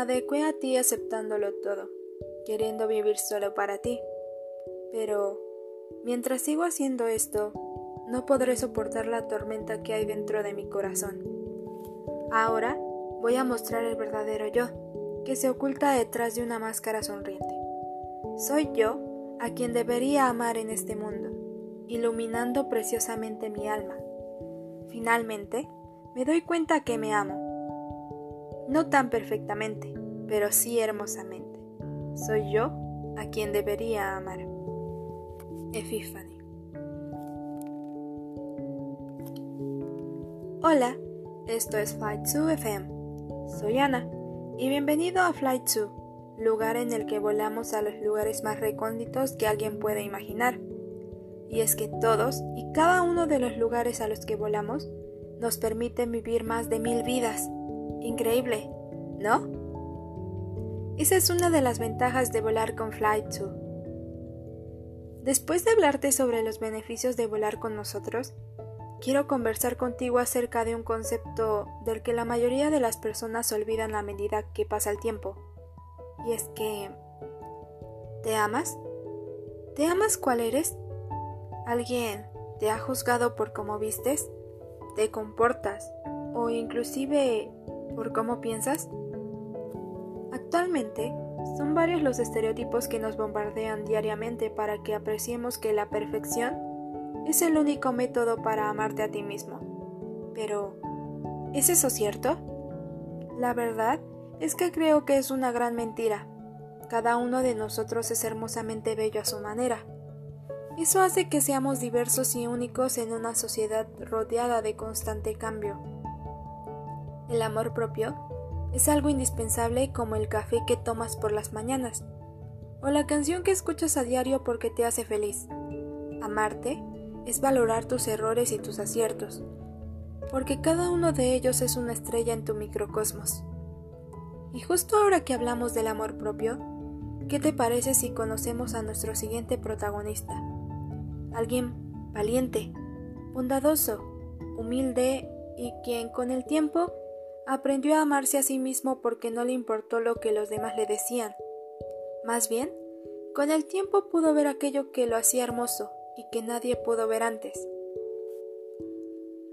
adecué a ti aceptándolo todo, queriendo vivir solo para ti. Pero, mientras sigo haciendo esto, no podré soportar la tormenta que hay dentro de mi corazón. Ahora voy a mostrar el verdadero yo, que se oculta detrás de una máscara sonriente. Soy yo a quien debería amar en este mundo, iluminando preciosamente mi alma. Finalmente, me doy cuenta que me amo. No tan perfectamente, pero sí hermosamente. Soy yo a quien debería amar. Epiphany. Hola, esto es Flight 2 FM. Soy Ana y bienvenido a Flight 2, lugar en el que volamos a los lugares más recónditos que alguien puede imaginar. Y es que todos y cada uno de los lugares a los que volamos nos permiten vivir más de mil vidas. Increíble, ¿no? Esa es una de las ventajas de volar con Flight 2. Después de hablarte sobre los beneficios de volar con nosotros, quiero conversar contigo acerca de un concepto del que la mayoría de las personas olvidan a medida que pasa el tiempo. Y es que... ¿Te amas? ¿Te amas cuál eres? ¿Alguien te ha juzgado por cómo vistes? ¿Te comportas? ¿O inclusive por cómo piensas? Actualmente, son varios los estereotipos que nos bombardean diariamente para que apreciemos que la perfección es el único método para amarte a ti mismo. Pero, ¿es eso cierto? La verdad es que creo que es una gran mentira. Cada uno de nosotros es hermosamente bello a su manera. Eso hace que seamos diversos y únicos en una sociedad rodeada de constante cambio. El amor propio es algo indispensable como el café que tomas por las mañanas o la canción que escuchas a diario porque te hace feliz. Amarte es valorar tus errores y tus aciertos, porque cada uno de ellos es una estrella en tu microcosmos. Y justo ahora que hablamos del amor propio, ¿qué te parece si conocemos a nuestro siguiente protagonista? Alguien valiente, bondadoso, humilde y quien con el tiempo aprendió a amarse a sí mismo porque no le importó lo que los demás le decían. Más bien, con el tiempo pudo ver aquello que lo hacía hermoso y que nadie pudo ver antes.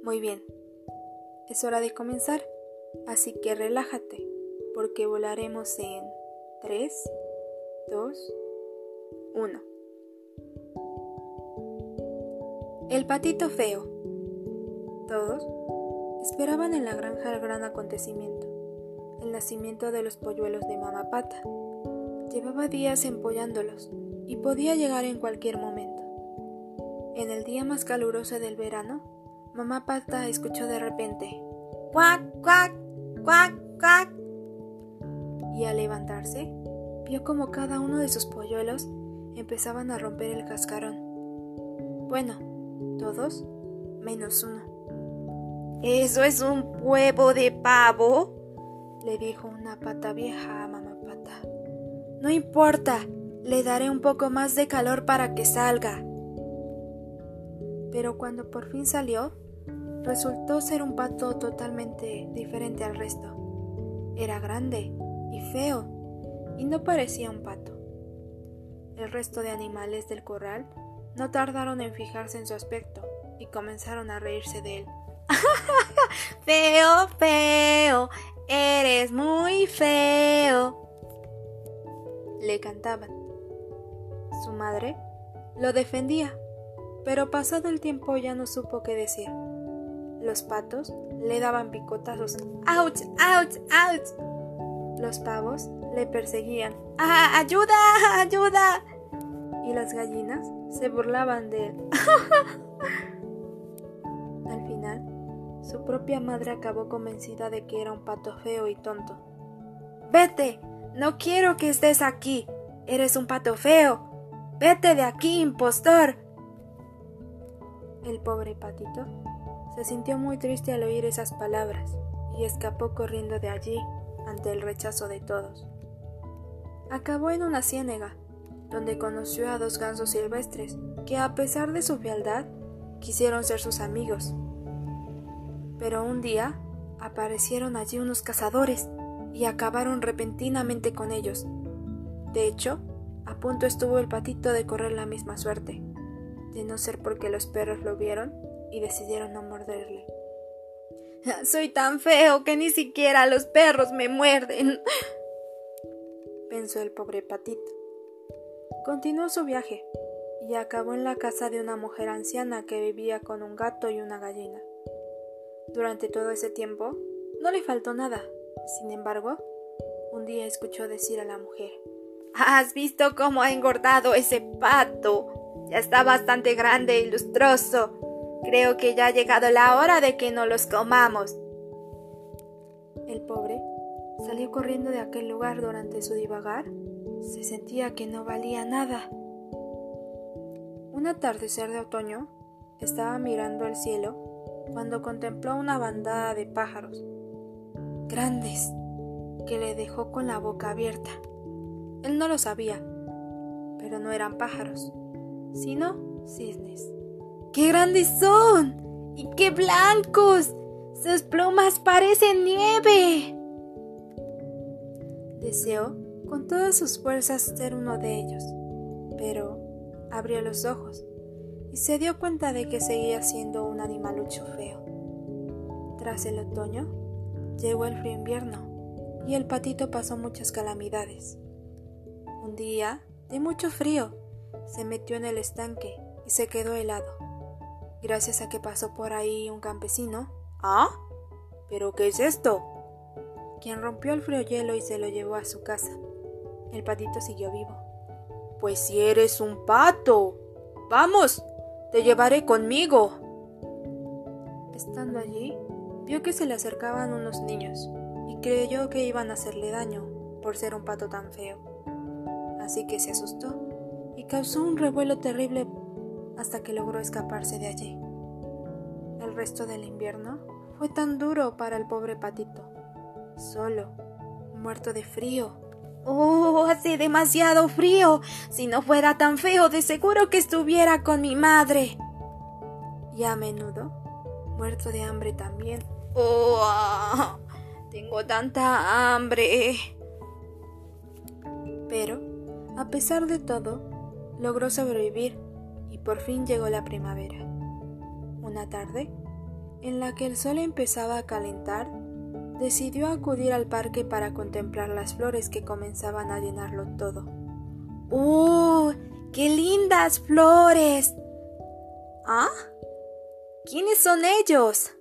Muy bien, es hora de comenzar, así que relájate, porque volaremos en 3, 2, 1. El patito feo. Todos esperaban en la granja el gran acontecimiento, el nacimiento de los polluelos de mamá pata. Llevaba días empollándolos y podía llegar en cualquier momento. En el día más caluroso del verano, mamá Pata escuchó de repente ¡Cuac, cuac, cuac, cuac! Y al levantarse, vio como cada uno de sus polluelos empezaban a romper el cascarón. Bueno, todos menos uno. ¿Eso es un huevo de pavo? le dijo una pata vieja a mamá pata. No importa, le daré un poco más de calor para que salga pero cuando por fin salió, resultó ser un pato totalmente diferente al resto. Era grande y feo, y no parecía un pato. El resto de animales del corral no tardaron en fijarse en su aspecto y comenzaron a reírse de él. feo, feo, eres muy feo. Le cantaban. Su madre lo defendía pero pasado el tiempo ya no supo qué decir. Los patos le daban picotazos. ¡Ouch! ¡Ouch! ¡Ouch! Los pavos le perseguían. ¡Ah! ¡Ayuda! ¡Ayuda! Y las gallinas se burlaban de él. Al final, su propia madre acabó convencida de que era un pato feo y tonto. ¡Vete! No quiero que estés aquí. Eres un pato feo. Vete de aquí, impostor. El pobre patito se sintió muy triste al oír esas palabras y escapó corriendo de allí ante el rechazo de todos. Acabó en una ciénega, donde conoció a dos gansos silvestres que, a pesar de su fealdad, quisieron ser sus amigos. Pero un día aparecieron allí unos cazadores y acabaron repentinamente con ellos. De hecho, a punto estuvo el patito de correr la misma suerte, de no ser porque los perros lo vieron y decidieron no morderle. Soy tan feo que ni siquiera los perros me muerden, pensó el pobre patito. Continuó su viaje y acabó en la casa de una mujer anciana que vivía con un gato y una gallina. Durante todo ese tiempo no le faltó nada. Sin embargo, un día escuchó decir a la mujer ¿Has visto cómo ha engordado ese pato? Ya está bastante grande y lustroso. Creo que ya ha llegado la hora de que no los comamos. El pobre salió corriendo de aquel lugar durante su divagar. Se sentía que no valía nada. Un atardecer de otoño, estaba mirando el cielo cuando contempló una bandada de pájaros grandes que le dejó con la boca abierta. Él no lo sabía, pero no eran pájaros, sino cisnes. ¡Qué grandes son! ¡Y qué blancos! ¡Sus plumas parecen nieve! Deseó con todas sus fuerzas ser uno de ellos, pero abrió los ojos y se dio cuenta de que seguía siendo un animalucho feo. Tras el otoño, llegó el frío invierno y el patito pasó muchas calamidades. Un día, de mucho frío, se metió en el estanque y se quedó helado. Gracias a que pasó por ahí un campesino. ¿Ah? ¿Pero qué es esto? Quien rompió el frío hielo y se lo llevó a su casa. El patito siguió vivo. Pues si eres un pato. Vamos, te llevaré conmigo. Estando allí, vio que se le acercaban unos niños y creyó que iban a hacerle daño por ser un pato tan feo. Así que se asustó y causó un revuelo terrible hasta que logró escaparse de allí. El resto del invierno fue tan duro para el pobre patito, solo, muerto de frío Oh, hace demasiado frío. Si no fuera tan feo, de seguro que estuviera con mi madre. Y a menudo, muerto de hambre también. Oh, tengo tanta hambre. Pero, a pesar de todo, logró sobrevivir y por fin llegó la primavera. Una tarde, en la que el sol empezaba a calentar, decidió acudir al parque para contemplar las flores que comenzaban a llenarlo todo. ¡Oh! ¡Qué lindas flores! ¿Ah? ¿Quiénes son ellos?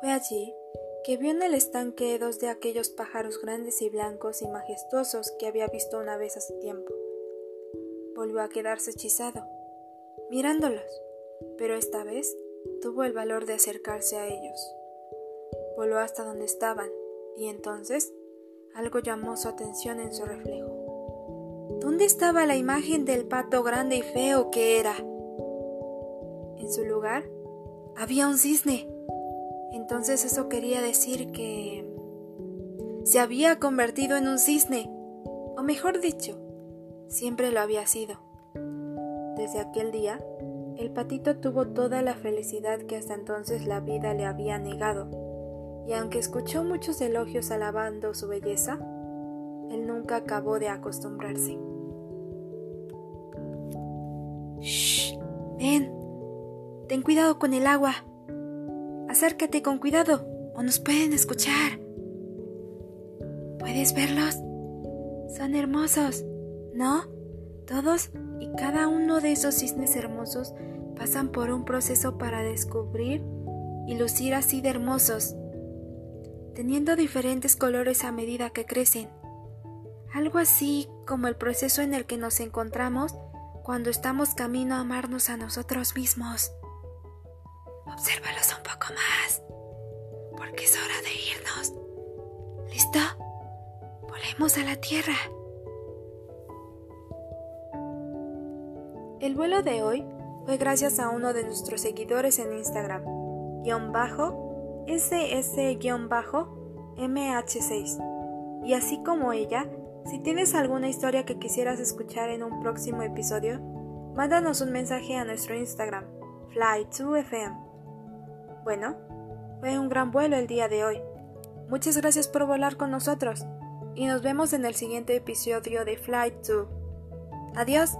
Fue allí que vio en el estanque dos de aquellos pájaros grandes y blancos y majestuosos que había visto una vez hace tiempo. Volvió a quedarse hechizado, mirándolos, pero esta vez tuvo el valor de acercarse a ellos voló hasta donde estaban y entonces algo llamó su atención en su reflejo. ¿Dónde estaba la imagen del pato grande y feo que era? En su lugar había un cisne. Entonces eso quería decir que se había convertido en un cisne, o mejor dicho, siempre lo había sido. Desde aquel día, el patito tuvo toda la felicidad que hasta entonces la vida le había negado y aunque escuchó muchos elogios alabando su belleza, él nunca acabó de acostumbrarse. ¡Shh! Ven, ten cuidado con el agua. Acércate con cuidado o nos pueden escuchar. ¿Puedes verlos? Son hermosos, ¿no? Todos y cada uno de esos cisnes hermosos pasan por un proceso para descubrir y lucir así de hermosos teniendo diferentes colores a medida que crecen. Algo así como el proceso en el que nos encontramos cuando estamos camino a amarnos a nosotros mismos. Obsérvalos un poco más, porque es hora de irnos. ¿Listo? Volemos a la Tierra. El vuelo de hoy fue gracias a uno de nuestros seguidores en Instagram, guion bajo ss-mh6. Y así como ella, si tienes alguna historia que quisieras escuchar en un próximo episodio, mándanos un mensaje a nuestro Instagram, fly2fm. Bueno, fue un gran vuelo el día de hoy. Muchas gracias por volar con nosotros y nos vemos en el siguiente episodio de Flight 2. Adiós.